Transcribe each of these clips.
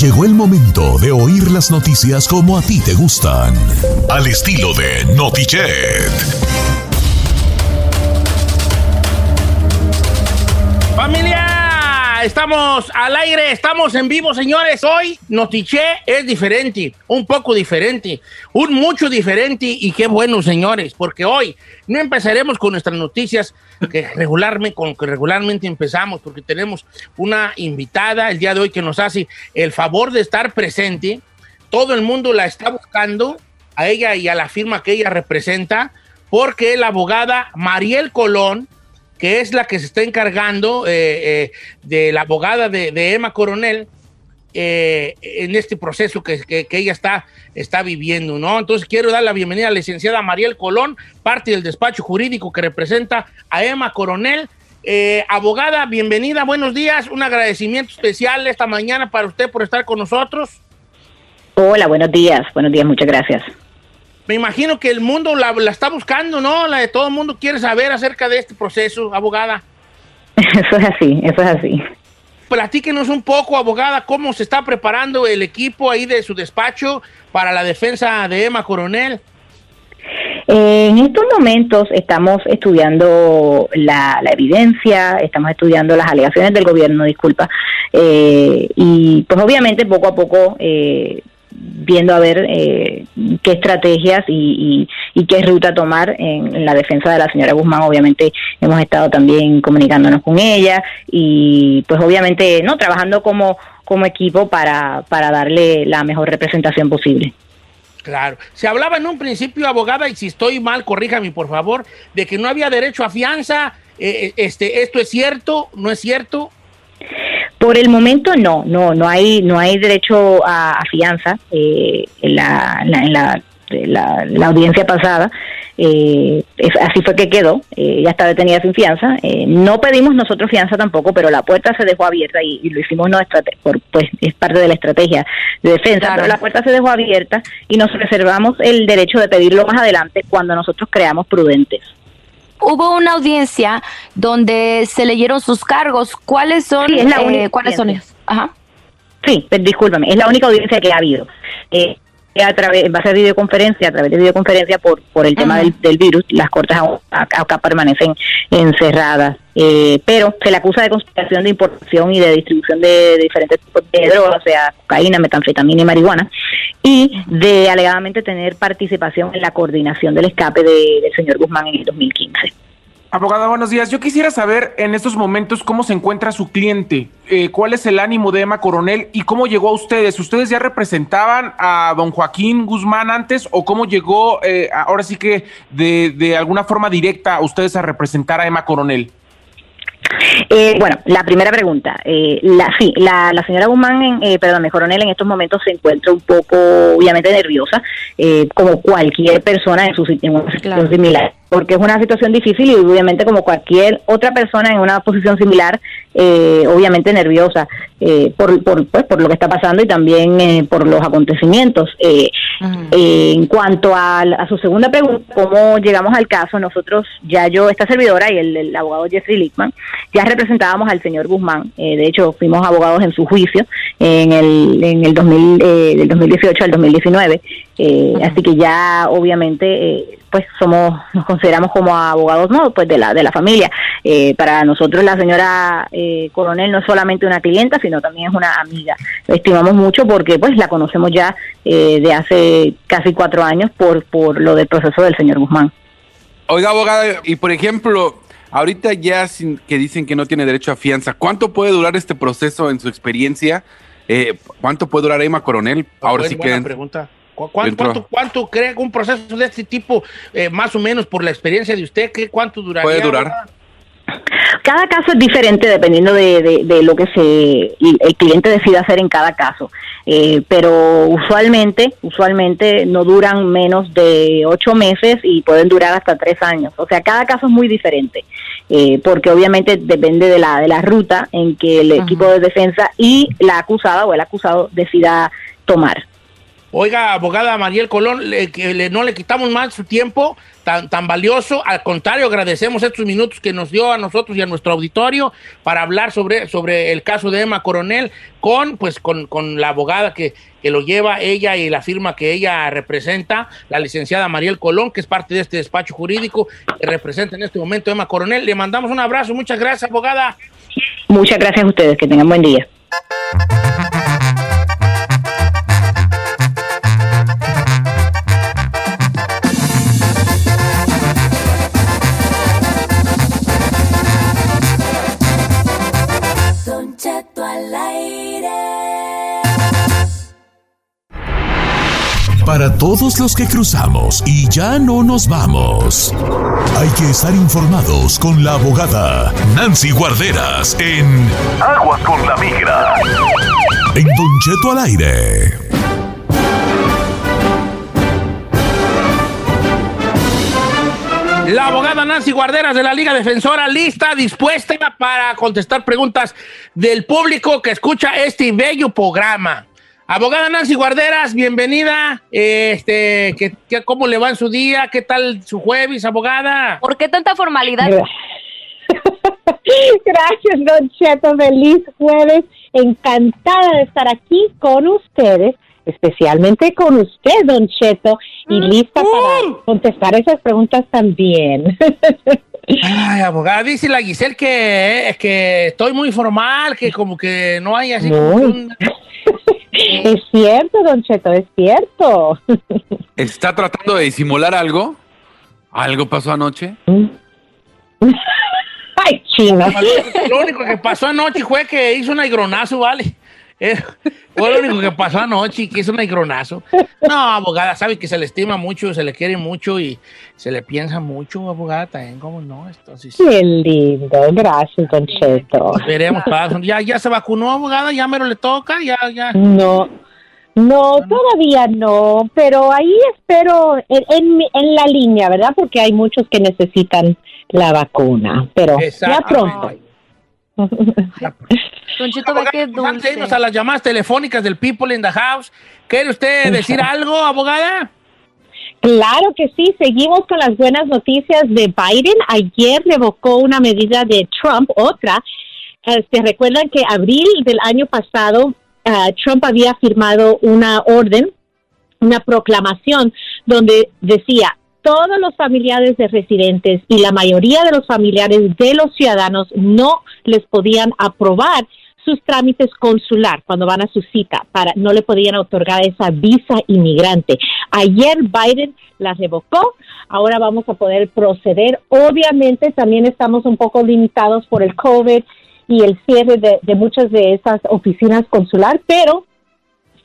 Llegó el momento de oír las noticias como a ti te gustan, al estilo de Notichet. Estamos al aire, estamos en vivo, señores. Hoy Notiche es diferente, un poco diferente, un mucho diferente y qué bueno, señores, porque hoy no empezaremos con nuestras noticias que regularmente, con que regularmente empezamos, porque tenemos una invitada el día de hoy que nos hace el favor de estar presente. Todo el mundo la está buscando, a ella y a la firma que ella representa, porque la abogada Mariel Colón, que es la que se está encargando eh, eh, de la abogada de, Emma Coronel, eh, en este proceso que, que- que ella está, está viviendo, ¿no? Entonces quiero dar la bienvenida a la licenciada Mariel Colón, parte del despacho jurídico que representa a Emma Coronel. Eh, abogada, bienvenida, buenos días, un agradecimiento especial esta mañana para usted por estar con nosotros. Hola, buenos días. Buenos días, muchas gracias. Me imagino que el mundo la, la está buscando, ¿no? La de todo el mundo quiere saber acerca de este proceso, abogada. Eso es así, eso es así. Platíquenos un poco, abogada, cómo se está preparando el equipo ahí de su despacho para la defensa de Emma Coronel. En estos momentos estamos estudiando la, la evidencia, estamos estudiando las alegaciones del gobierno, disculpa, eh, y pues obviamente poco a poco eh, viendo a ver eh, qué estrategias y, y- y qué ruta tomar en, la defensa de la señora Guzmán. Obviamente hemos estado también comunicándonos con ella y pues obviamente no trabajando como como equipo para, para darle la mejor representación posible. Claro. Se hablaba en un principio, abogada, y si estoy mal, corríjame por favor, de que no había derecho a fianza. Eh, este, ¿Esto es cierto? ¿No es cierto? Por el momento no, no, no hay, no hay derecho a, a fianza. eh, en la, la- en la, la- la audiencia pasada, eh, es- así fue que quedó. eh, ya está detenida sin fianza. eh, no pedimos nosotros fianza tampoco, pero la puerta se dejó abierta y, y lo hicimos no por, pues es parte de la estrategia de defensa. Claro. Pero la puerta se dejó abierta y nos reservamos el derecho de pedirlo más adelante cuando nosotros creamos prudentes. Hubo una audiencia donde se leyeron sus cargos. ¿Cuáles son? Sí, es la eh, ¿Cuáles son ellos? Ajá. Sí, pero discúlpame, es la única audiencia que ha habido. Eh, a través, va a ser videoconferencia, a través de videoconferencia por, por el tema del, del virus, las cortes acá permanecen encerradas. Eh, pero se le acusa de conspiración de importación y de distribución de, diferentes tipos de drogas, o sea, cocaína, metanfetamina y marihuana, y de alegadamente tener participación en la coordinación del escape de- del señor Guzmán en el 2015. Abogada, buenos días. Yo quisiera saber en estos momentos cómo se encuentra su cliente, eh, cuál es el ánimo de Emma Coronel y cómo llegó a ustedes. ¿Ustedes ya representaban a don Joaquín Guzmán antes o cómo llegó eh, ahora sí que de, de alguna forma directa a ustedes a representar a Emma Coronel? Eh, bueno, la primera pregunta. Eh, la, sí, la, la señora Guzmán, en, eh, perdón, el coronel en estos momentos se encuentra un poco, obviamente, nerviosa, eh, como cualquier persona en, su, en una situación Claro. similar, porque es una situación difícil y obviamente como cualquier otra persona en una posición similar, eh, obviamente nerviosa eh, por, por, pues, por lo que está pasando y también eh, por los acontecimientos. Eh, eh, en cuanto a, a su segunda pregunta, ¿cómo llegamos al caso? Nosotros, ya yo, esta servidora y el, el abogado Jeffrey Lickman, ya representábamos al señor Guzmán. Eh, de hecho, fuimos abogados en su juicio en el, en el 2000, eh, del 2018 al 2019. Eh, Así que ya, obviamente, eh, pues somos nos consideramos como abogados no pues de la de la familia. Eh, para nosotros la señora eh, coronel no es solamente una clienta sino también es una amiga. Estimamos mucho porque pues la conocemos ya eh, de hace casi cuatro años por por lo del proceso del señor Guzmán. Oiga abogada y por ejemplo ahorita ya sin, que dicen que no tiene derecho a fianza cuánto puede durar este proceso en su experiencia cuánto puede durar Emma Coronel ahora sí que pregunta ¿Cuánto, cuánto, cree que un proceso de este tipo, eh, más o menos por la experiencia de usted, ¿qué, cuánto duraría? Puede durar. Cada caso es diferente dependiendo de, de, lo que se el cliente decida hacer en cada caso, eh, pero usualmente usualmente no duran menos de ocho meses y pueden durar hasta tres años. O sea, cada caso es muy diferente, eh, porque obviamente depende de la de la ruta en que el equipo de defensa y la acusada o el acusado decida tomar. Oiga, abogada Mariel Colón, que no le quitamos más su tiempo tan, tan valioso. Al contrario, agradecemos estos minutos que nos dio a nosotros y a nuestro auditorio para hablar sobre, sobre el caso de Emma Coronel con, pues, con, con la abogada que, que lo lleva ella y la firma que ella representa, la licenciada Mariel Colón, que es parte de este despacho jurídico que representa en este momento Emma Coronel. Le mandamos un abrazo. Muchas gracias, abogada. Muchas gracias a ustedes. Que tengan buen día. Para todos los que cruzamos y ya no nos vamos, hay que estar informados con la abogada Nancy Guarderas en Aguas con la Migra. En Don Cheto al aire. La abogada Nancy Guarderas de la Liga Defensora lista, dispuesta para contestar preguntas del público que escucha este bello programa. Abogada Nancy Guarderas, bienvenida. Este, ¿qué, cómo le va en su día? ¿Qué tal su jueves, abogada? ¿Por qué tanta formalidad? Gracias, Don Cheto. Feliz jueves. Encantada de estar aquí con ustedes, especialmente con usted, Don Cheto, y mm. lista para contestar esas preguntas también. Ay, abogada, dice la Giselle que, que estoy muy formal, que como que no hay así Es cierto, Don Cheto, es cierto. ¿Está tratando de disimular algo? ¿Algo pasó anoche? Ay, chino. Lo único que pasó anoche fue que hizo un aigronazo, ¿vale? Eh, fue lo único que pasó anoche, que hizo un aigronazo. No, abogada, sabe que se le estima mucho, se le quiere mucho y se le piensa mucho, abogada, también, ¿cómo no? Entonces, Qué lindo, gracias, Don Cheto. Veremos, ya, ya se vacunó, abogada, ya mero le toca, ya, ya. No, no, todavía no, pero ahí espero en, en, la línea, ¿verdad? Porque hay muchos que necesitan la vacuna, pero ya pronto. Don Chito, qué dulce. Antes a las llamadas telefónicas del People in the House. ¿Quiere usted decir algo, abogada? Claro que sí, seguimos con las buenas noticias de Biden. Ayer revocó una medida de Trump, otra. Eh, se recuerdan que abril del año pasado eh, Trump había firmado una orden, una proclamación donde decía todos los familiares de residentes y la mayoría de los familiares de los ciudadanos no les podían aprobar sus trámites consular cuando van a su cita para no le podían otorgar esa visa inmigrante. Ayer Biden la revocó, ahora vamos a poder proceder. Obviamente también estamos un poco limitados por el COVID y el cierre de, muchas de esas oficinas consular, pero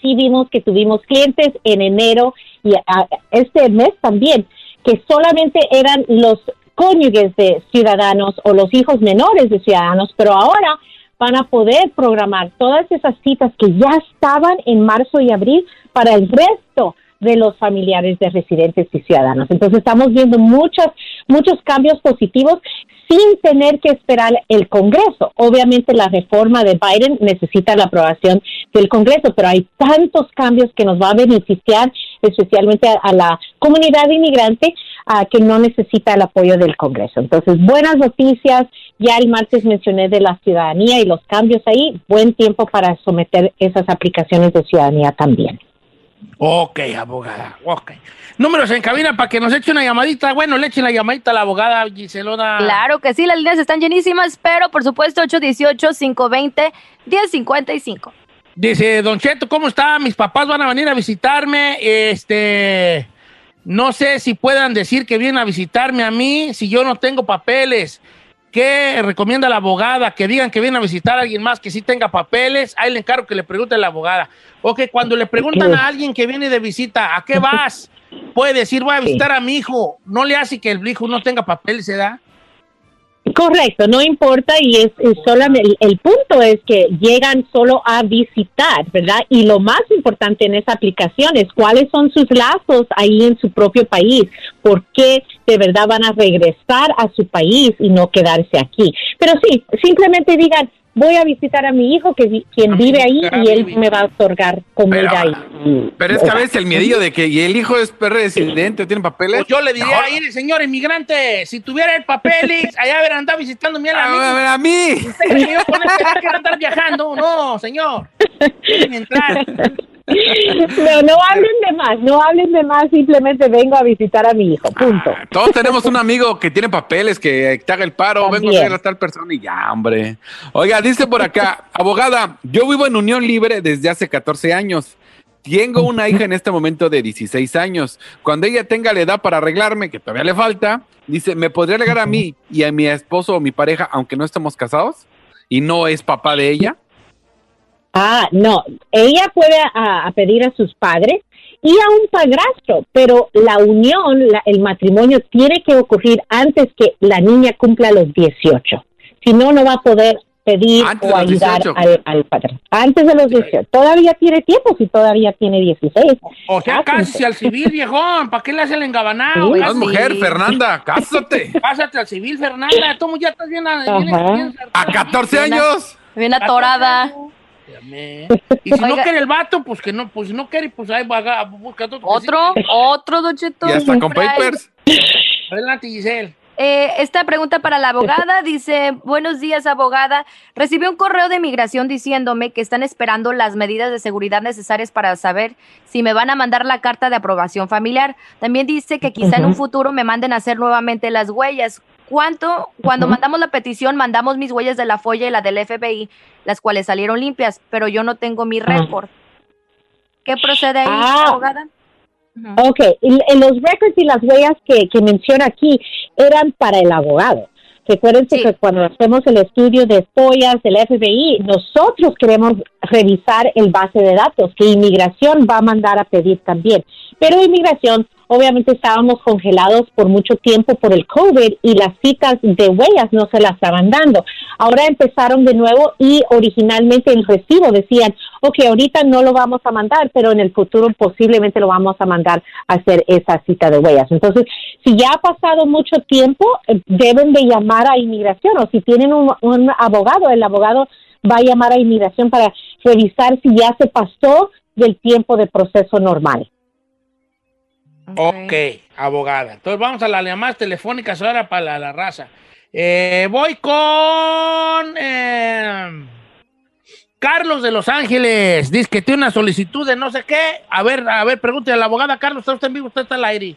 sí vimos que tuvimos clientes en enero y este mes también que solamente eran los cónyuges de ciudadanos o los hijos menores de ciudadanos, pero ahora van a poder programar todas esas citas que ya estaban en marzo y abril para el resto de los familiares de residentes y ciudadanos. Entonces estamos viendo muchos, muchos cambios positivos sin tener que esperar el Congreso. Obviamente la reforma de Biden necesita la aprobación del Congreso, pero hay tantos cambios que nos va a beneficiar especialmente a, la comunidad inmigrante que no necesita el apoyo del Congreso. Entonces, buenas noticias. Ya el martes mencioné de la ciudadanía y los cambios ahí. Buen tiempo para someter esas aplicaciones de ciudadanía también. Ok, abogada, ok. Números en cabina para que nos eche una llamadita. Bueno, le echen la llamadita a la abogada Giselona. Claro que sí, las líneas están llenísimas, pero por supuesto 818-520-1055. Dice, Don Cheto, ¿cómo está? Mis papás van a venir a visitarme. Este, no sé si puedan decir que vienen a visitarme a mí si yo no tengo papeles. ¿Qué recomienda la abogada? Que digan que vienen a visitar a alguien más que sí tenga papeles. Ahí le encargo que le pregunte a la abogada. O que cuando le preguntan a alguien que viene de visita, ¿a qué vas? Puede decir, voy a visitar a mi hijo. No le hace que el hijo no tenga papeles, ¿se da? Correcto, no importa y es, solamente el, el punto es que llegan solo a visitar, ¿verdad? Y lo más importante en esa aplicación es cuáles son sus lazos ahí en su propio país, por qué de verdad van a regresar a su país y no quedarse aquí. Pero sí, simplemente digan, voy a visitar a mi hijo que vi- quien vive ahí y él me va a otorgar comida y Pero es que a veces el miedillo de que y el hijo es residente, tiene papeles. Pues yo le diría ahí, señor inmigrante, si tuviera el papeles, allá haber andado visitándome a, la A ver, a mí. Usted que yo con este andar viajando. No, señor. Entrar. No, no hablen de más, no hablen de más, simplemente vengo a visitar a mi hijo, punto. Todos tenemos un amigo que tiene papeles, que te haga el paro, vengo a ver a tal persona y ya, hombre. Oiga, dice por acá, abogada, yo vivo en unión libre desde hace 14 años. Tengo una hija en este momento de 16 años. Cuando ella tenga la edad para arreglarme, que todavía le falta, dice, ¿me podría arreglar a mí y a mi esposo o mi pareja, aunque no estemos casados? ¿Y no es papá de ella? Ah, no, ella puede a, a pedir a sus padres y a un padrastro, pero la unión, la- el matrimonio tiene que ocurrir antes que la niña cumpla los 18. Si no, no va a poder pedir Antes o ayudar 18. al, al padre. Antes de los 18. Todavía tiene tiempo si todavía tiene 16. O sea, cásese al civil, viejón. ¿Para qué le hace el engabanado? Sí. No Cásate. mujer, Fernanda, cásate. Pásate al civil, Fernanda. Tú ya estás bien. bien- bien- A 14 años. Bien atorada. Y si no quiere el vato, pues que no, pues si no quiere, pues ahí va, busca otro. Otro, otro, Don Cheto. Y hasta con papers. Adelante, Giselle. Eh, esta pregunta para la abogada dice, buenos días abogada, recibí un correo de migración diciéndome que están esperando las medidas de seguridad necesarias para saber si me van a mandar la carta de aprobación familiar. También dice que quizá en un futuro me manden a hacer nuevamente las huellas. ¿Cuánto? Cuando mandamos la petición, mandamos mis huellas de la folla y la del FBI, las cuales salieron limpias, pero yo no tengo mi récord. ¿Qué procede ahí, Ah. abogada? Ok, y, y los records y las huellas que, que menciona aquí eran para el abogado. Recuérdense Sí. que cuando hacemos el estudio de follas del FBI, nosotros queremos revisar el base de datos que inmigración va a mandar a pedir también. Pero inmigración, obviamente estábamos congelados por mucho tiempo por el COVID y las citas de huellas no se las estaban dando. Ahora empezaron de nuevo y originalmente el recibo decían, ok, ahorita no lo vamos a mandar, pero en el futuro posiblemente lo vamos a mandar a hacer esa cita de huellas. Entonces, si ya ha pasado mucho tiempo, eh, deben de llamar a inmigración o si tienen un, un abogado, el abogado va a llamar a inmigración para revisar si ya se pasó del tiempo de proceso normal. Ok, abogada. Entonces vamos a las llamadas telefónicas ahora para la, la raza. Eh, voy con eh, Carlos de Los Ángeles. Dice que tiene una solicitud de no sé qué. A ver, a ver, pregúntale a la abogada. Carlos, ¿está usted en vivo? ¿Usted está al aire?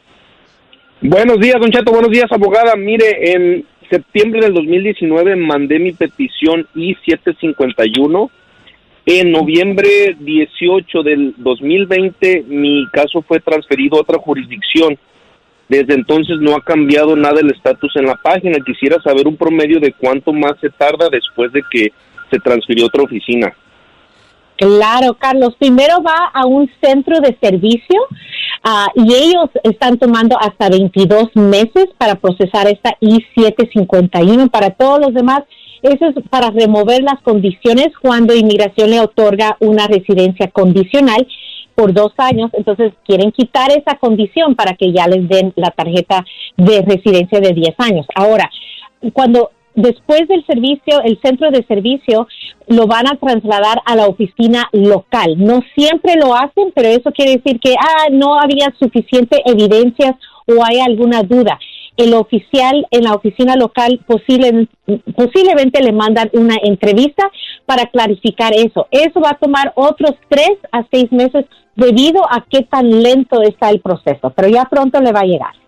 Buenos días, don Chato. Buenos días, abogada. Mire, en septiembre del 2019 mandé mi petición I-751. En noviembre 18 del 2020 mi caso fue transferido a otra jurisdicción. Desde entonces no ha cambiado nada el estatus en la página. Quisiera saber un promedio de cuánto más se tarda después de que se transfirió a otra oficina. Claro, Carlos. Primero va a un centro de servicio ah, y ellos están tomando hasta 22 meses para procesar esta I-751. Para todos los demás, eso es para remover las condiciones cuando inmigración le otorga una residencia condicional por dos años. Entonces, quieren quitar esa condición para que ya les den la tarjeta de residencia de 10 años. Ahora, cuando después del servicio, el centro de servicio lo van a trasladar a la oficina local. No siempre lo hacen, pero eso quiere decir que ah, no había suficiente evidencias o hay alguna duda. El oficial en la oficina local posible, posiblemente le mandan una entrevista para clarificar eso. Eso va a tomar otros tres a seis meses debido a qué tan lento está el proceso, pero ya pronto le va a llegar.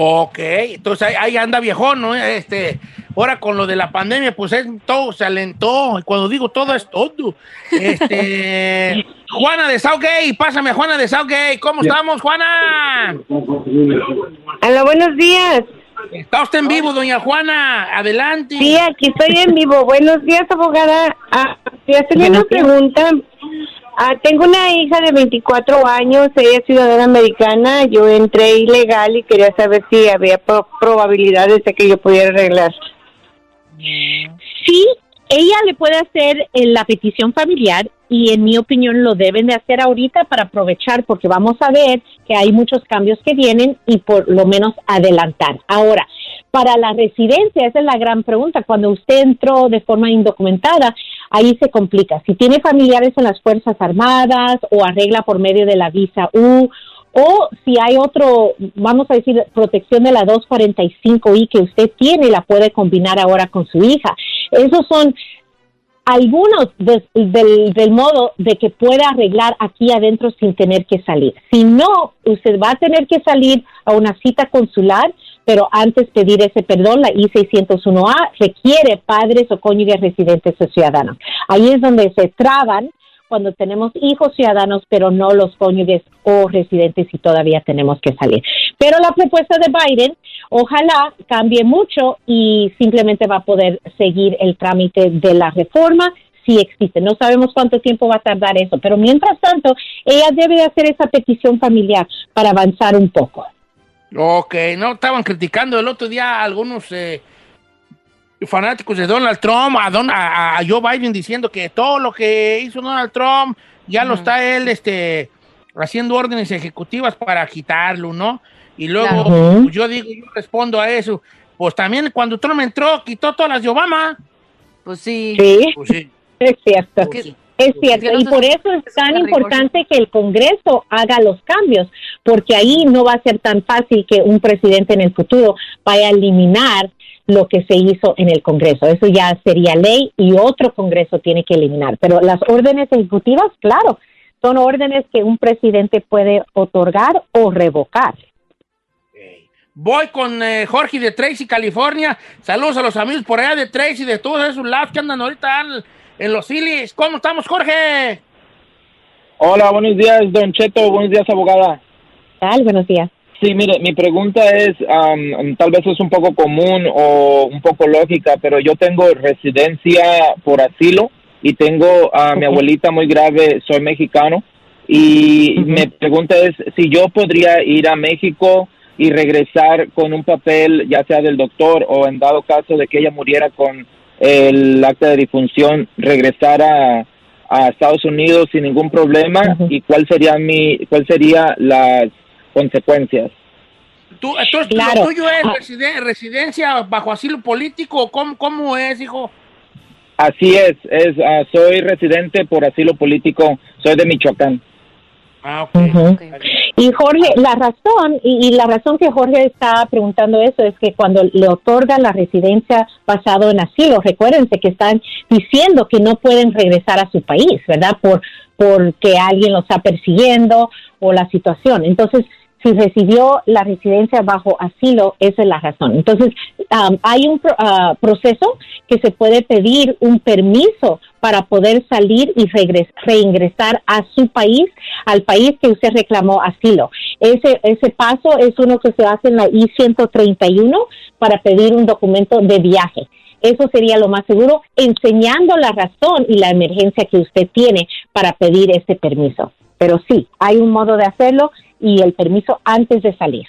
Ok, entonces ahí, ahí anda viejón, ¿no? Este, ahora con lo de la pandemia, pues es, todo se alentó. Y cuando digo todo es todo. Este, Juana de Southgate, pásame Juana de Southgate. ¿Cómo estamos, Juana? Hola, buenos días. Está usted en vivo, doña Juana. Adelante. Sí, aquí estoy en vivo. Buenos días, abogada. Ah, estoy haciendo una pregunta. Ah, tengo una hija de 24 años, ella es ciudadana americana. Yo entré ilegal y quería saber si había pro- probabilidades de que yo pudiera arreglar. Sí, ella le puede hacer eh, la petición familiar y en mi opinión lo deben de hacer ahorita para aprovechar porque vamos a ver que hay muchos cambios que vienen y por lo menos adelantar. Ahora, para la residencia, esa es la gran pregunta. Cuando usted entró de forma indocumentada, ahí se complica. Si tiene familiares en las Fuerzas Armadas o arregla por medio de la visa U o si hay otro, vamos a decir, protección de la 245I que usted tiene, la puede combinar ahora con su hija. Esos son algunos de- del, del modo de que pueda arreglar aquí adentro sin tener que salir. Si no, usted va a tener que salir a una cita consular, pero antes pedir ese perdón, la I-601A requiere padres o cónyuges residentes o ciudadanos. Ahí es donde se traban cuando tenemos hijos ciudadanos, pero no los cónyuges o residentes y todavía tenemos que salir. Pero la propuesta de Biden, ojalá cambie mucho y simplemente va a poder seguir el trámite de la reforma si existe. No sabemos cuánto tiempo va a tardar eso, pero mientras tanto, ella debe de hacer esa petición familiar para avanzar un poco. Ok, no estaban criticando el otro día algunos eh, fanáticos de Donald Trump, a, Don- a, a Joe Biden diciendo que todo lo que hizo Donald Trump ya lo está él este, haciendo órdenes ejecutivas para quitarlo, ¿no? Y luego Claro. pues, yo digo, yo respondo a eso. Pues también cuando Trump entró, quitó todas las de Obama. Pues sí. Sí, Pues sí. es cierto. pues sí. Es cierto, y por eso es tan importante que el Congreso haga los cambios, porque ahí no va a ser tan fácil que un presidente en el futuro vaya a eliminar lo que se hizo en el Congreso. Eso ya sería ley y otro Congreso tiene que eliminar. Pero las órdenes ejecutivas, claro, son órdenes que un presidente puede otorgar o revocar. Voy con eh, Jorge de Tracy, California. Saludos a los amigos por allá de Tracy, de todos esos lados que andan ahorita en, en los Phillies. ¿Cómo estamos, Jorge? Hola, buenos días, Don Cheto. Buenos días, abogada. Tal, buenos días. Sí, mire, mi pregunta es, am, tal vez es un poco común o un poco lógica, pero yo tengo residencia por asilo y tengo a mi abuelita muy grave, soy mexicano, y mi pregunta es si yo podría ir a México y regresar con un papel, ya sea del doctor o en dado caso de que ella muriera con el acta de difunción, regresar a, a Estados Unidos sin ningún problema y cuál sería mi, cuál sería las consecuencias. ¿Tú, entonces, Claro. ¿lo tuyo es Ah. residen- residencia bajo asilo político? ¿Cómo, cómo es, hijo? Así es, es ah, soy residente por asilo político, soy de Michoacán. Ah, ok. Ujú. Ok. Y Jorge, la razón, y, y la razón que Jorge está preguntando eso es que cuando le otorgan la residencia basado en asilo, recuérdense que están diciendo que no pueden regresar a su país, ¿verdad? Por porque alguien los está persiguiendo o la situación. Entonces, si recibió la residencia bajo asilo, esa es la razón. Entonces, um, hay un ah, proceso que se puede pedir un permiso para poder salir y reingresar a su país, al país que usted reclamó asilo. Ese, ese paso es uno que se hace en la I-131 para pedir un documento de viaje. Eso sería lo más seguro, enseñando la razón y la emergencia que usted tiene para pedir este permiso. Pero sí, hay un modo de hacerlo y el permiso antes de salir.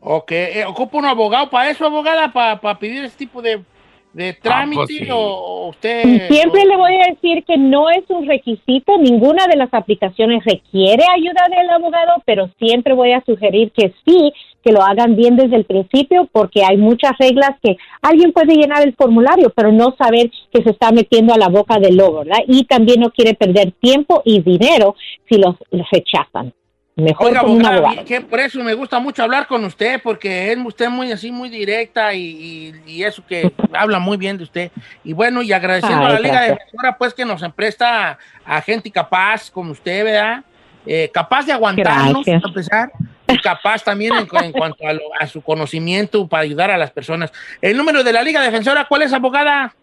Ok. Eh, ¿Ocupa un abogado para eso, abogada? ¿Para pedir ese tipo de, de trámite? pues sí. o, usted...? Siempre le voy a decir que no es un requisito, ninguna de las aplicaciones requiere ayuda del abogado, pero siempre voy a sugerir que sí, que lo hagan bien desde el principio, porque hay muchas reglas que alguien puede llenar el formulario, pero no saber que se está metiendo a la boca del lobo, ¿verdad? Y también no quiere perder tiempo y dinero si los los rechazan. Mejor Oiga, con abogada, que por eso me gusta mucho hablar con usted, porque es usted muy así, muy directa y, y- y eso que habla muy bien de usted. Y bueno, y agradeciendo Ay, a la Liga. Defensora, pues que nos empresta a gente capaz como usted, ¿verdad? Eh, capaz de aguantarnos, Gracias. a pesar, y capaz también en, en cuanto a, lo- a su conocimiento para ayudar a las personas. El número de la Liga Defensora, ¿cuál es, abogada?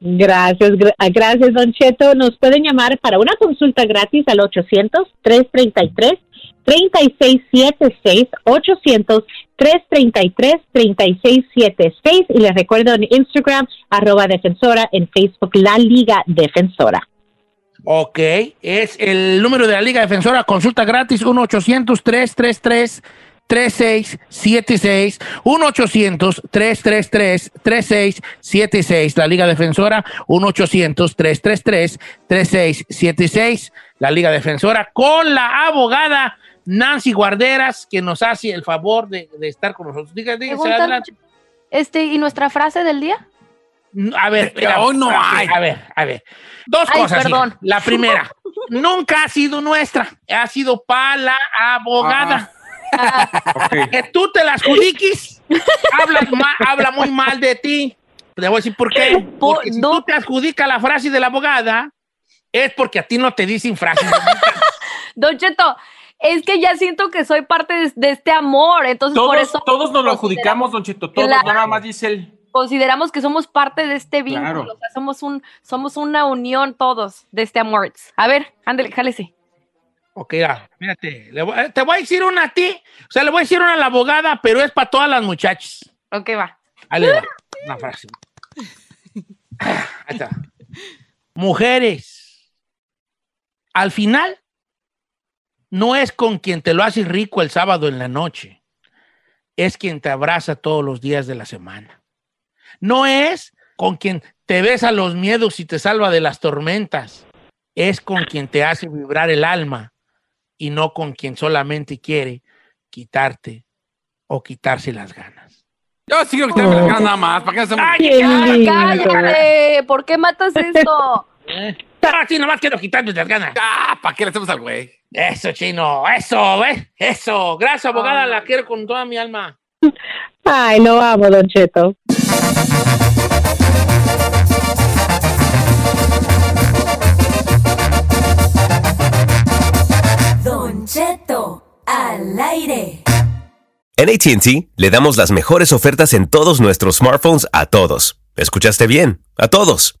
Gracias, gra- ah, gracias, Don Cheto. Nos pueden llamar para una consulta gratis al 800-333-3676, 800-333-3676. Y les recuerdo en Instagram, arroba defensora, en Facebook, La Liga Defensora. Ok, es el número de la Liga Defensora, consulta gratis, 1-800-333-3676, 1-800-333-3676, la Liga Defensora, 1-800-333-3676, la Liga Defensora, con la abogada Nancy Guarderas, que nos hace el favor de, de estar con nosotros. Diga, diga, adelante. Este, ¿y nuestra frase del día? A ver, espera, hoy no a- hay. A ver, a ver. Dos Ay, cosas. perdón. hija. La primera, nunca ha sido nuestra, ha sido para la abogada. Que tú te las adjudiques, habla, habla muy mal de ti. Le voy a decir por qué. Porque si tú te adjudicas la frase de la abogada, es porque a ti no te dicen frases. Don Cheto, es que ya siento que soy parte de, de este amor, entonces por Todos, eso todos nos lo adjudicamos, Don Cheto, todos, Claro. nada más dice él. consideramos que somos parte de este vínculo, Claro. o sea, somos un, somos una unión todos de este amor. A ver, ándale, jálese. Ok, ya, fíjate. le voy- te voy a decir una a ti, o sea, le voy a decir una a la abogada, pero es para todas las muchachas. Ok, va. Ahí le va, una frase. Ahí está. Mujeres, al final, no es con quien te lo hace rico el sábado en la noche, es quien te abraza todos los días de la semana. No es con quien te besa los miedos y te salva de las tormentas, es con quien te hace vibrar el alma y no con quien solamente quiere quitarte o quitarse las ganas. Yo sigo quitarme las ganas nada más. ¿Para qué hacemos? Ay, Qué ya, lindo. Cállate, ¿por qué matas esto? Eh, Ah, sí, nomás quiero quitarme las ganas. Ah, ¿para qué le hacemos al güey? Eso, chino, eso, ¿ves? Eso. Gracias, abogada, la quiero con toda mi alma. Ay, lo amo, Don Cheto. Don Cheto, al aire. En ATT le damos las mejores ofertas en todos nuestros smartphones a todos. ¿Escuchaste bien? A todos.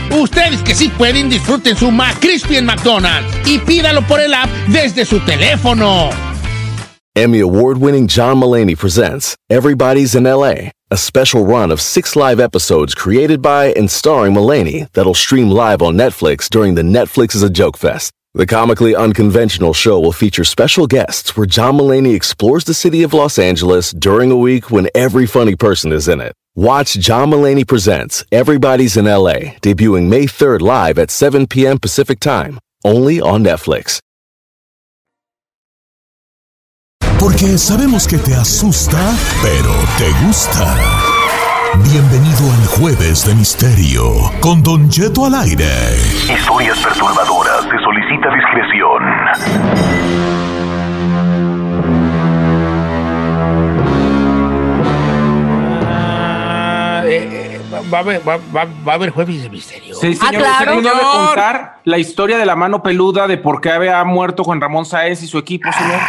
Ustedes que sí pueden, disfruten su McCrispy en McDonald's y pídalo por el app desde su teléfono. Emmy award winning John Mullaney presents Everybody's in LA, a special run of six live episodes created by and starring Mullaney that'll stream live on Netflix during the Netflix is a Joke Fest. The comically unconventional show will feature special guests where John Mullaney explores the city of Los Angeles during a week when every funny person is in it. Watch John Mullaney Presents Everybody's in LA, debuting May 3rd live at 7 p.m. Pacific Time, only on Netflix. Porque sabemos que te asusta, pero te gusta. Bienvenido al Jueves de Misterio con Don Cheto al aire. Historias perturbadoras. Se solicita discreción. Va, a haber, va, va- va a haber jueves de misterio. Sí, señor, usted terminó de contar la historia de la mano peluda de por qué había muerto Juan Ramón Sáenz y su equipo, señor.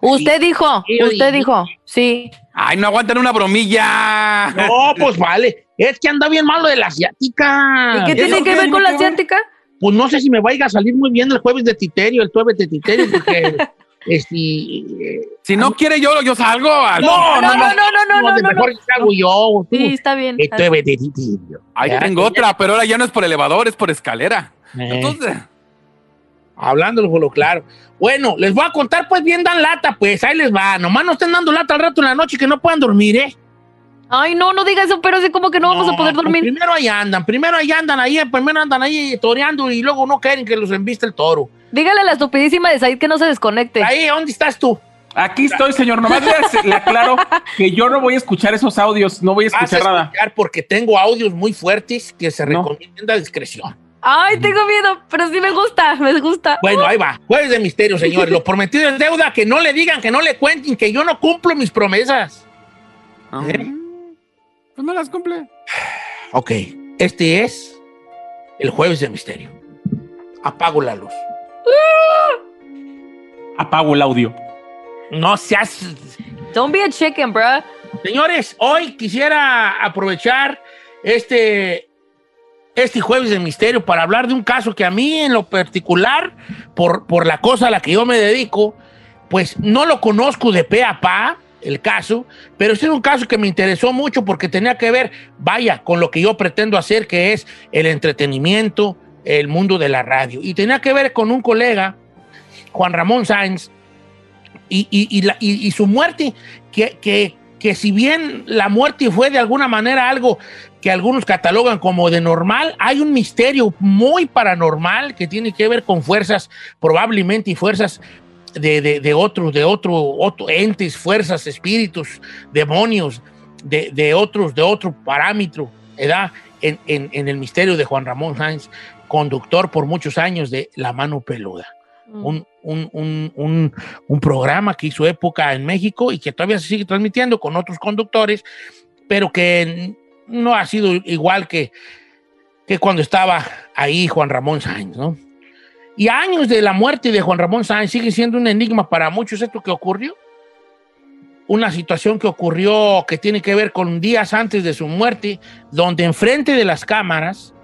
Usted dijo, usted dijo, sí. Ay, no aguantan una bromilla. No, pues vale. Es que anda bien malo de la asiática. ¿Y qué tiene que ver con la asiática? Pues no sé si me vaya a salir muy bien el jueves de Titerio, el jueves de Titerio, porque este, Si no quiere yo, yo salgo. al- No, no, no, no, no, no, mejor hago yo. tú. Sí, está bien. Ahí tengo otra, pero ahora ya no es por elevador, es por escalera. Eh. Entonces, Hablándolo claro. Bueno, les voy a contar, pues bien dan lata, pues ahí les va. Nomás no estén dando lata al rato en la noche que no puedan dormir, ¿eh? Ay, no, no diga eso, pero sí como que no, vamos a poder pues dormir. primero ahí andan, primero ahí andan, ahí, primero andan ahí toreando y luego no quieren que los embiste el toro. Dígale a la estupidísima de Said que no se desconecte. Ahí, ¿dónde estás tú? Aquí estoy, señor. Nomás le, le aclaro que yo no voy a escuchar esos audios, no voy a Vas a escuchar nada. escuchar porque tengo audios muy fuertes que se recomienda discreción. Ay, tengo miedo, pero sí me gusta, me gusta. Bueno, ahí va. Jueves de misterio, señores. Lo prometido es deuda. Que no le digan, que no le cuenten, que yo no cumplo mis promesas. ¿Eh? Pues no las cumple. Ok, este es el jueves de misterio. Apago la luz. Apago el audio. No seas... Don't be a chicken, bruh. Señores, hoy quisiera aprovechar este, este jueves de misterio para hablar de un caso que a mí en lo particular, por, por la cosa a la que yo me dedico, pues no lo conozco de pe a pa, el caso, pero es un caso que me interesó mucho porque tenía que ver, vaya, con lo que yo pretendo hacer, que es el entretenimiento, el mundo de la radio. Y tenía que ver con un colega, Juan Ramón Sáenz, y, su muerte, que- que si bien la muerte fue de alguna manera algo que algunos catalogan como de normal, hay un misterio muy paranormal que tiene que ver con fuerzas, probablemente y fuerzas de, de, de otros, de otro, otro entes, fuerzas, espíritus, demonios, de, de otros, de otro parámetro, ¿verdad? En, en- en el misterio de Juan Ramón Sáenz, conductor por muchos años de La Mano Peluda un, un- un- un- un programa que hizo época en México y que todavía se sigue transmitiendo con otros conductores, pero que no ha sido igual que, que cuando estaba ahí Juan Ramón Sáenz, ¿no? Y años de la muerte de Juan Ramón Sáenz sigue siendo un enigma para muchos esto que ocurrió. Una situación que ocurrió que tiene que ver con días antes de su muerte, donde enfrente de las cámaras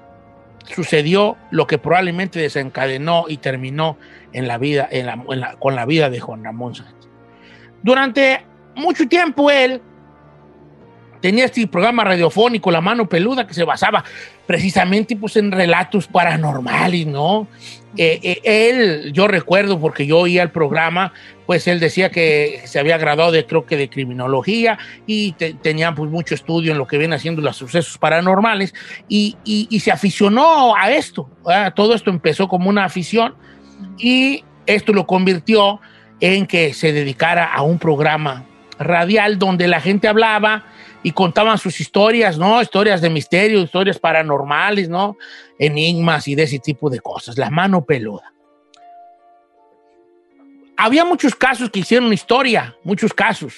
sucedió lo que probablemente desencadenó y terminó en la vida, con la vida de Juan Ramón Sánchez. Durante mucho tiempo él tenía este programa radiofónico, La Mano Peluda, que se basaba precisamente pues, en relatos paranormales, ¿no? Eh, eh, él, yo recuerdo, porque yo oía el programa, pues él decía que se había graduado de, creo que de criminología y te- tenía pues mucho estudio en lo que viene haciendo los sucesos paranormales y, y- y se aficionó a esto. ¿verdad? Todo esto empezó como una afición y esto lo convirtió en que se dedicara a un programa radial donde la gente hablaba y contaban sus historias, ¿no? Historias de misterio, historias paranormales, ¿no? Enigmas y de ese tipo de cosas. La mano peluda. Había muchos casos que hicieron historia, muchos casos,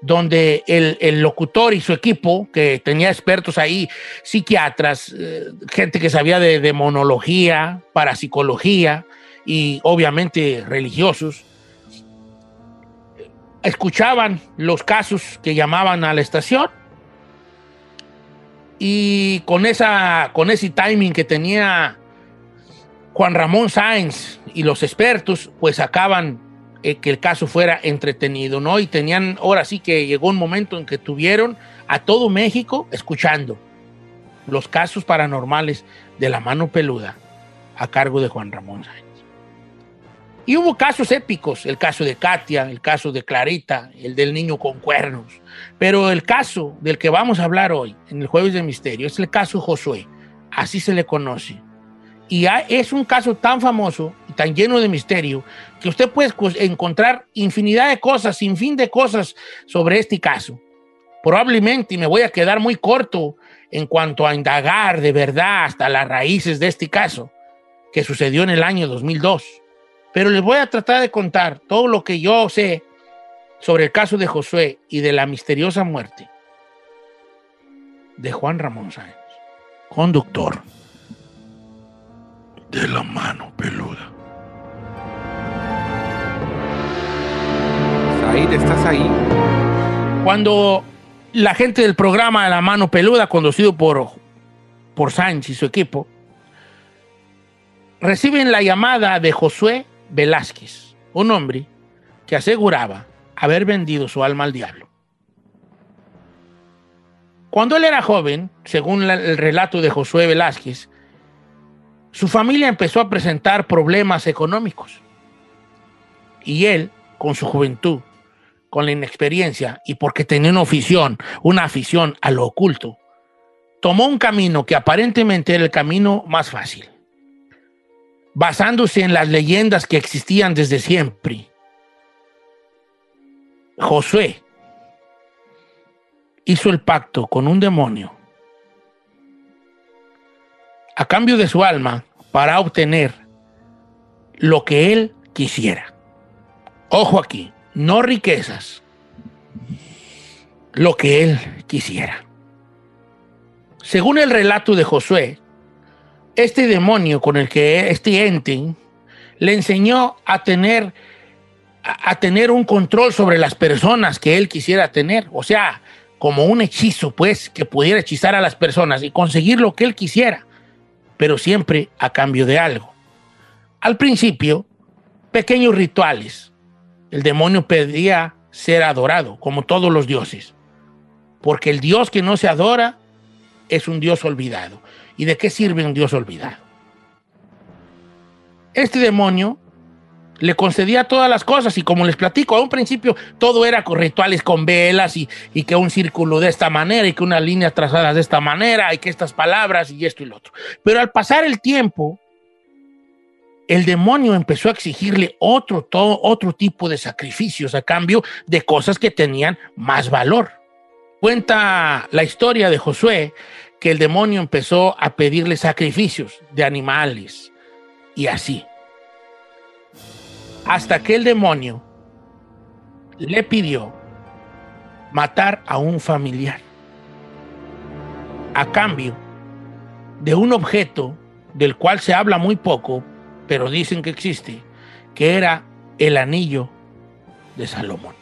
donde el, el locutor y su equipo, que tenía expertos ahí, psiquiatras, eh, gente que sabía de demonología, parapsicología y obviamente religiosos, escuchaban los casos que llamaban a la estación Y con, esa, con ese timing que tenía Juan Ramón Sáenz y los expertos, pues acaban eh, que el caso fuera entretenido, ¿no? Y tenían, ahora sí que llegó un momento en que tuvieron a todo México escuchando los casos paranormales de la mano peluda a cargo de Juan Ramón Sáenz. Y hubo casos épicos, el caso de Katia, el caso de Clarita, el del niño con cuernos. Pero el caso del que vamos a hablar hoy, en el Jueves de Misterio, es el caso Josué. Así se le conoce. Y es un caso tan famoso y tan lleno de misterio que usted puede encontrar infinidad de cosas, sin fin de cosas sobre este caso. Probablemente, y me voy a quedar muy corto en cuanto a indagar de verdad hasta las raíces de este caso, que sucedió en el año 2002. Pero les voy a tratar de contar todo lo que yo sé sobre el caso de Josué y de la misteriosa muerte de Juan Ramón Sáenz, conductor de la mano peluda. Said, ¿estás ahí? Cuando la gente del programa de la mano peluda, conducido por, por Sánchez y su equipo, reciben la llamada de Josué Velázquez, un hombre que aseguraba haber vendido su alma al diablo. Cuando él era joven, según el relato de Josué Velázquez, su familia empezó a presentar problemas económicos. Y él, con su juventud, con la inexperiencia y porque tenía una afición, una afición a lo oculto, tomó un camino que aparentemente era el camino más fácil, basándose en las leyendas que existían desde siempre. Josué hizo el pacto con un demonio a cambio de su alma para obtener lo que él quisiera. Ojo aquí, no riquezas, lo que él quisiera. Según el relato de Josué, este demonio con el que este ente le enseñó a tener a, tener un control sobre las personas que él quisiera tener, o sea, como un hechizo, pues, que pudiera hechizar a las personas y conseguir lo que él quisiera pero siempre a cambio de algo. Al principio, pequeños rituales. El demonio pedía ser adorado, como todos los dioses, porque el Dios que no se adora es un Dios olvidado. ¿Y de qué sirve un Dios olvidado? Este demonio le concedía todas las cosas y como les platico, a un principio todo era con rituales con velas y, y, que un círculo de esta manera y que unas líneas trazadas de esta manera y que estas palabras y esto y lo otro. Pero al pasar el tiempo, el demonio empezó a exigirle otro, todo, otro tipo de sacrificios a cambio de cosas que tenían más valor. Cuenta la historia de Josué que el demonio empezó a pedirle sacrificios de animales y así hasta que el demonio le pidió matar a un familiar a cambio de un objeto del cual se habla muy poco, pero dicen que existe, que era el anillo de Salomón.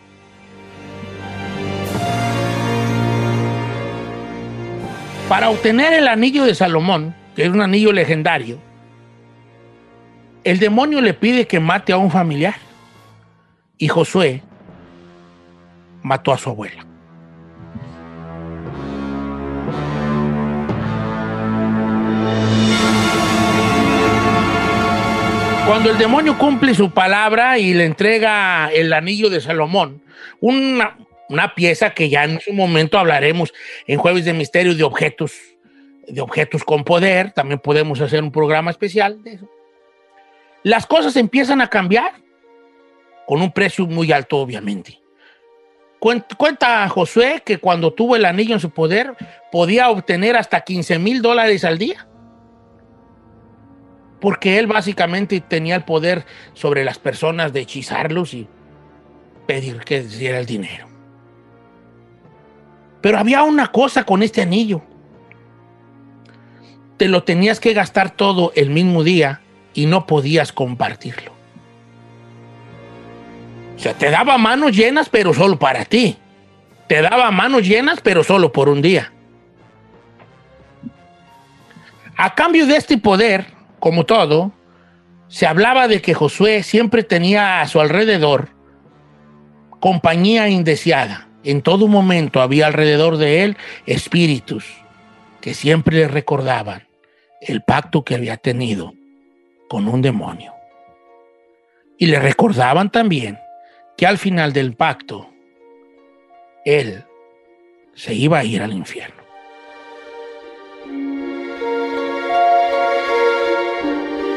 Para obtener el anillo de Salomón, que es un anillo legendario, el demonio le pide que mate a un familiar y Josué mató a su abuela. Cuando el demonio cumple su palabra y le entrega el anillo de Salomón, una, una pieza que ya en su momento hablaremos en Jueves de Misterio de objetos, de objetos con poder, también podemos hacer un programa especial de eso las cosas empiezan a cambiar con un precio muy alto, obviamente. Cuenta Josué que cuando tuvo el anillo en su poder podía obtener hasta 15 mil dólares al día. Porque él básicamente tenía el poder sobre las personas de hechizarlos y pedir que diera el dinero. Pero había una cosa con este anillo. Te lo tenías que gastar todo el mismo día y no podías compartirlo. O sea, te daba manos llenas, pero solo para ti. Te daba manos llenas, pero solo por un día. A cambio de este poder, como todo, se hablaba de que Josué siempre tenía a su alrededor compañía indeseada. En todo momento había alrededor de él espíritus que siempre le recordaban el pacto que había tenido con un demonio. Y le recordaban también que al final del pacto, él se iba a ir al infierno.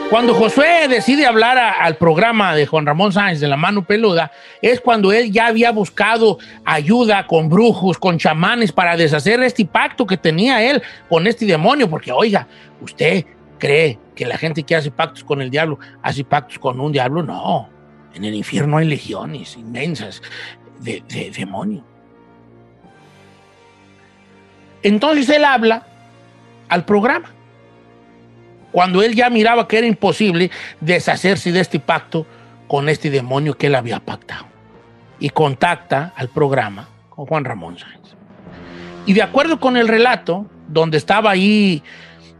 Cuando Josué decide hablar al programa de Juan Ramón Sáenz de la mano peluda, es cuando él ya había buscado ayuda con brujos, con chamanes para deshacer este pacto que tenía él con este demonio, porque oiga, usted cree que la gente que hace pactos con el diablo hace pactos con un diablo, no. En el infierno hay legiones inmensas de, de demonios. Entonces él habla al programa cuando él ya miraba que era imposible deshacerse de este pacto con este demonio que él había pactado. Y contacta al programa con Juan Ramón Sáenz. Y de acuerdo con el relato, donde estaba ahí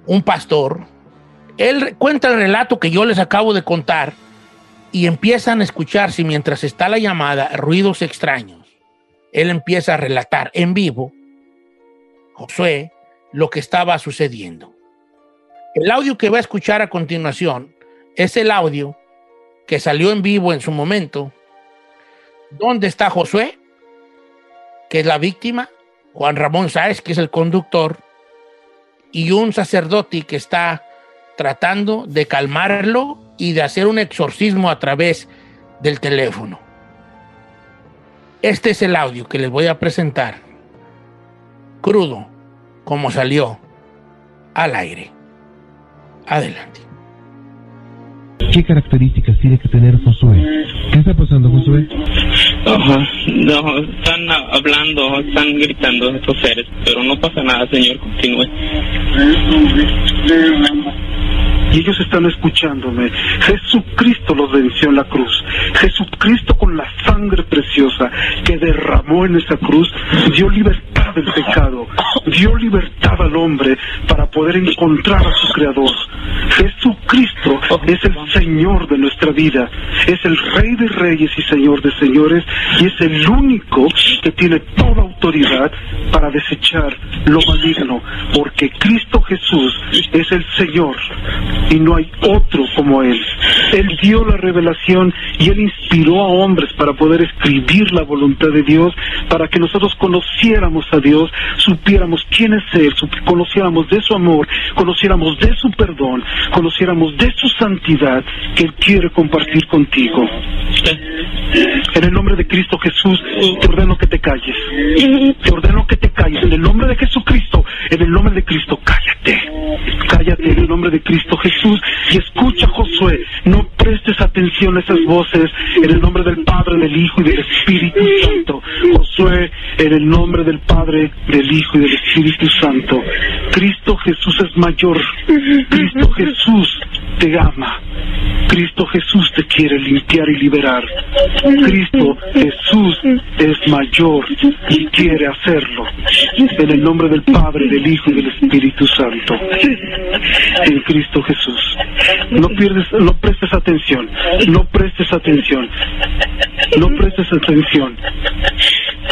un pastor, él cuenta el relato que yo les acabo de contar y empiezan a escucharse mientras está la llamada ruidos extraños. Él empieza a relatar en vivo, Josué, lo que estaba sucediendo. El audio que va a escuchar a continuación es el audio que salió en vivo en su momento, donde está Josué, que es la víctima, Juan Ramón Sáez, que es el conductor, y un sacerdote que está tratando de calmarlo y de hacer un exorcismo a través del teléfono. Este es el audio que les voy a presentar, crudo, como salió al aire. Adelante. ¿Qué características tiene que tener Josué? ¿Qué está pasando, Josué? Ajá, no, están hablando, están gritando estos seres, pero no pasa nada, señor, continúe. Y ellos están escuchándome. Jesucristo los venció en la cruz. Jesucristo con la sangre preciosa que derramó en esa cruz dio libertad del pecado, dio libertad al hombre para poder encontrar a su Creador. Jesucristo es el Señor de nuestra vida, es el Rey de Reyes y Señor de Señores y es el único que tiene toda autoridad para desechar lo maligno, porque Cristo Jesús es el Señor y no hay otro como Él. Él dio la revelación y Él inspiró a hombres para poder escribir la voluntad de Dios, para que nosotros conociéramos a Dios, supiéramos quién es Él, conociéramos de su amor, conociéramos de su perdón, conociéramos de su santidad que Él quiere compartir contigo. En el nombre de Cristo Jesús, te ordeno que te calles. Te ordeno que te calles. En el nombre de Jesucristo, en el nombre de Cristo, cállate. Cállate en el nombre de Cristo Jesús y escucha, Josué. No prestes atención a esas voces. En el nombre del Padre, del Hijo y del Espíritu Santo. Josué, en el nombre del Padre, del Hijo y del Espíritu Santo. Cristo Jesús es mayor. Cristo Jesús te ama. Cristo Jesús te quiere limpiar y liberar. Cristo Jesús es mayor y quiere hacerlo. En el nombre del Padre, del Hijo y del Espíritu Santo. En Cristo Jesús. No pierdes, no prestes atención. No prestes atención. No prestes atención.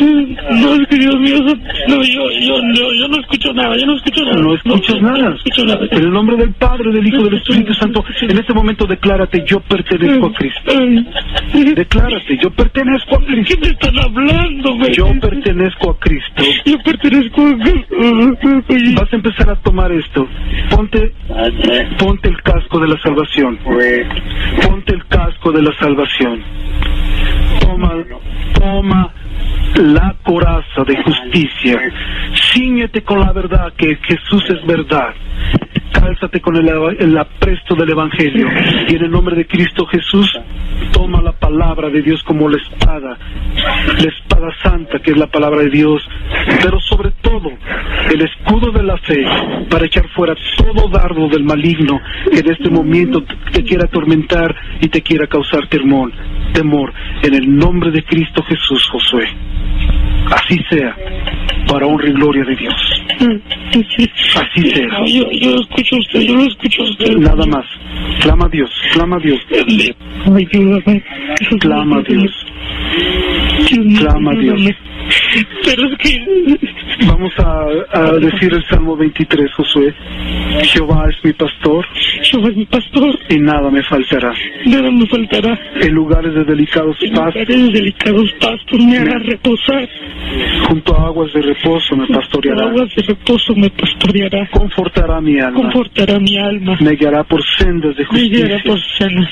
No, Dios mío, no, yo, yo, yo, yo no escucho nada, yo no escucho nada. No escuchas nada. En el nombre del Padre, del Hijo y del Espíritu Santo, en este momento declárate, yo pertenezco a Cristo. Declárate, yo pertenezco a Cristo. ¿Qué me están hablando, güey? Yo pertenezco a Cristo. Yo pertenezco a Vas a empezar a tomar esto. Ponte, ponte el casco de la salvación. Ponte el casco de la salvación. Toma, toma la coraza de justicia. Cíñete con la verdad que Jesús es verdad. Cálzate con el, apresto del Evangelio. Y en el nombre de Cristo Jesús, toma la palabra de Dios como la espada. La espada santa que es la palabra de Dios. Pero sobre todo, el escudo de la fe para echar fuera todo dardo del maligno que en este momento te quiera atormentar y te quiera causar temor. Temor. En el nombre de Cristo Jesús, Josué. Así sea. Para honra y gloria de Dios. Así. No, yo, yo lo escucho a usted, yo lo escucho a usted. Nada más. Clama a Dios, clama a Dios. Ayúdame. Clama a Dios. Clama a Dios. Pero es que Vamos a, a decir el Salmo 23, Josué. Jehová es mi pastor. Jehová es mi pastor. Y nada me faltará. nada me faltará. En lugares de delicados En pastos, lugares de delicados pastos me hará reposar. junto a aguas de reposo me pastoreará. aguas de reposo me pastoreará. Confortará mi alma. Confortará mi alma. Me guiará por sendas de Me justicia. guiará por sendas,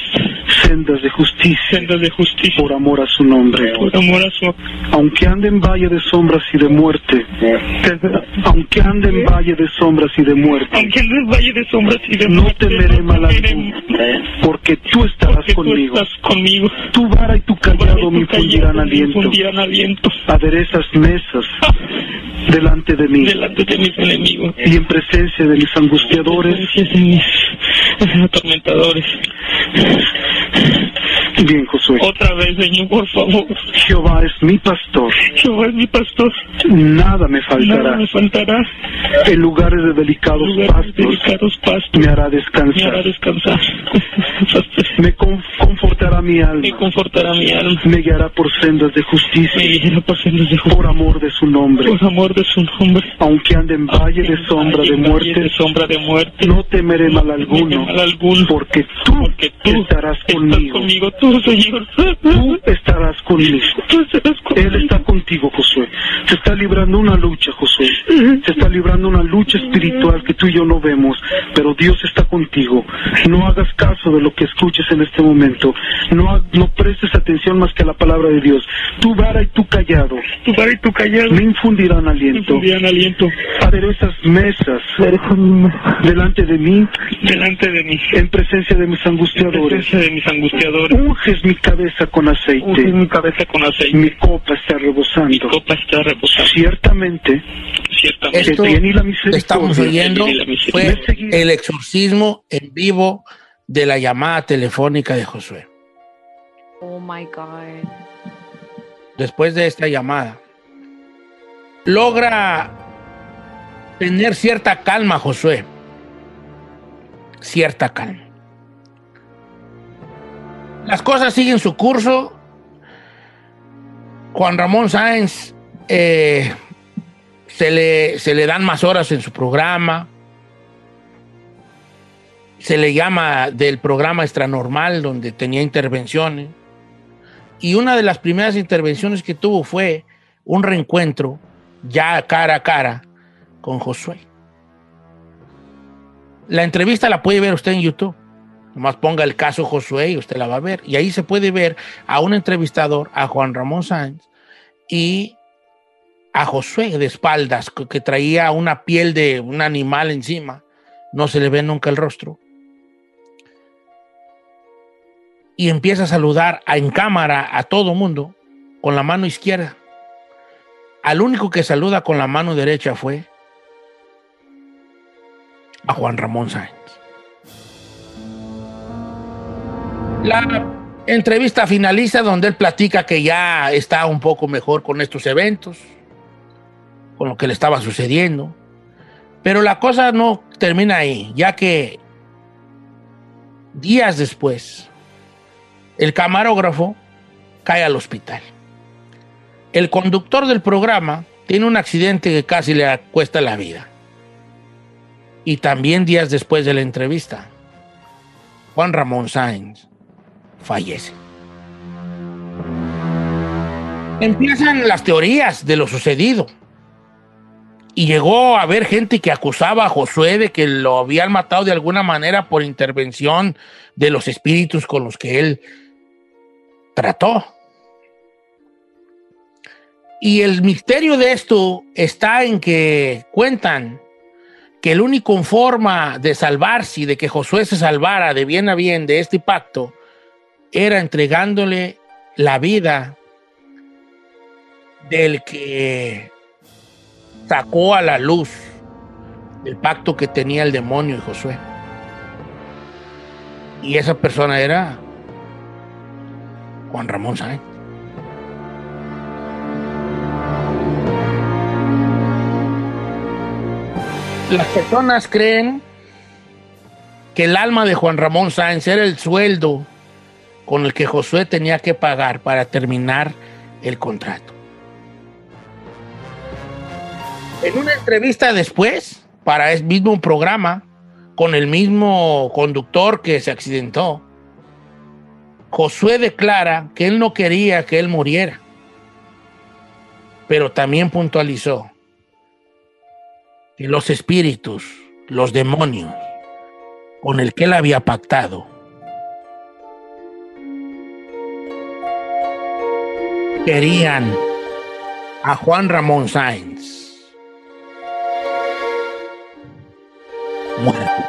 Sendas de justicia. sendas de justicia. Por amor a su nombre. Por amor a su Aunque ande en valle de sombras y de muerte. Aunque ande en valle de sombras y de muerte. Aunque en el valle de sombras y de No temeré mal alguno, porque tú estarás porque tú conmigo. estás conmigo. Tu vara y tu callado me infundirán aliento. aliento. Aderezas mesas delante de mí Delante de mis enemigos. y en presencia de mis angustiadores. Presencia de mis atormentadores. Bien, Josué. Otra vez, Señor, por favor. Jehová es mi pastor. Jehová es mi pastor. Nada me faltará. me faltará. En lugares de delicados Lugares pastos delicados pastos. me hará Me hará descansar. Me con- confortará mi Me alma. confortará mi alma. Me guiará por sendas de Me justicia. guiará por sendas de Por justicia. amor de su nombre. Por amor de su nombre. Aunque ande en valle de sombra de muerte. de sombra de muerte. No temeré mal alguno. mal alguno. Porque tú Porque tú estarás conmigo. conmigo, tú, Señor. Tú estarás conmigo. Tú estarás conmigo. Él está contigo, Josué. Se está librando una lucha, Josué. Se está librando una lucha espiritual que tú y yo no vemos, pero Dios está contigo. No hagas caso de lo que escuches en este momento. No, no prestes atención más que a la palabra de Dios. Tu vara y tu callado Tu vara y tu callado me infundirán me aliento. infundirán aliento. Aderezas mesas delante de mí Delante de mí. en presencia de mis angustiadores. Presencia de mis angustiadores. Unges mi cabeza con aceite. mi cabeza con aceite. Mi copa está Mi rebosando. copa está reposando. Ciertamente, Ciertamente. Esto que estamos oyendo fue el exorcismo en vivo de la llamada telefónica de Josué. Oh my God. Después de esta llamada, logra tener cierta calma, Josué. Cierta calma. Las cosas siguen su curso. Juan Ramón Sáenz eh, se, le, se le dan más horas en su programa. Se le llama del programa extranormal, donde tenía intervenciones. Y una de las primeras intervenciones que tuvo fue un reencuentro ya cara a cara con Josué. La entrevista la puede ver usted en YouTube. Nomás ponga el caso Josué y usted la va a ver. Y ahí se puede ver a un entrevistador, a Juan Ramón Sáenz, y a Josué de espaldas, que, traía una piel de un animal encima. No se le ve nunca el rostro. Y empieza a saludar en cámara a todo mundo con la mano izquierda. Al único que saluda con la mano derecha fue a Juan Ramón Sáenz. La entrevista finaliza donde él platica que ya está un poco mejor con estos eventos, con lo que le estaba sucediendo. Pero la cosa no termina ahí, ya que días después, el camarógrafo cae al hospital. El conductor del programa tiene un accidente que casi le cuesta la vida. Y también días después de la entrevista, Juan Ramón Sáenz fallece. Empiezan las teorías de lo sucedido. Y llegó a haber gente que acusaba a Josué de que lo habían matado de alguna manera por intervención de los espíritus con los que él trató. Y el misterio de esto está en que cuentan que el único forma de salvarse de que Josué se salvara de bien a bien de este pacto era entregándole la vida del que sacó a la luz el pacto que tenía el demonio y Josué. Y esa persona era Juan Ramón Sáenz. Las personas creen que el alma de Juan Ramón Sáenz era el sueldo con el que Josué tenía que pagar para terminar el contrato. En una entrevista después, para el mismo programa, con el mismo conductor que se accidentó, Josué declara que él no quería que él muriera, pero también puntualizó que los espíritus, los demonios con el que él había pactado, querían a Juan Ramón Sáenz muerto.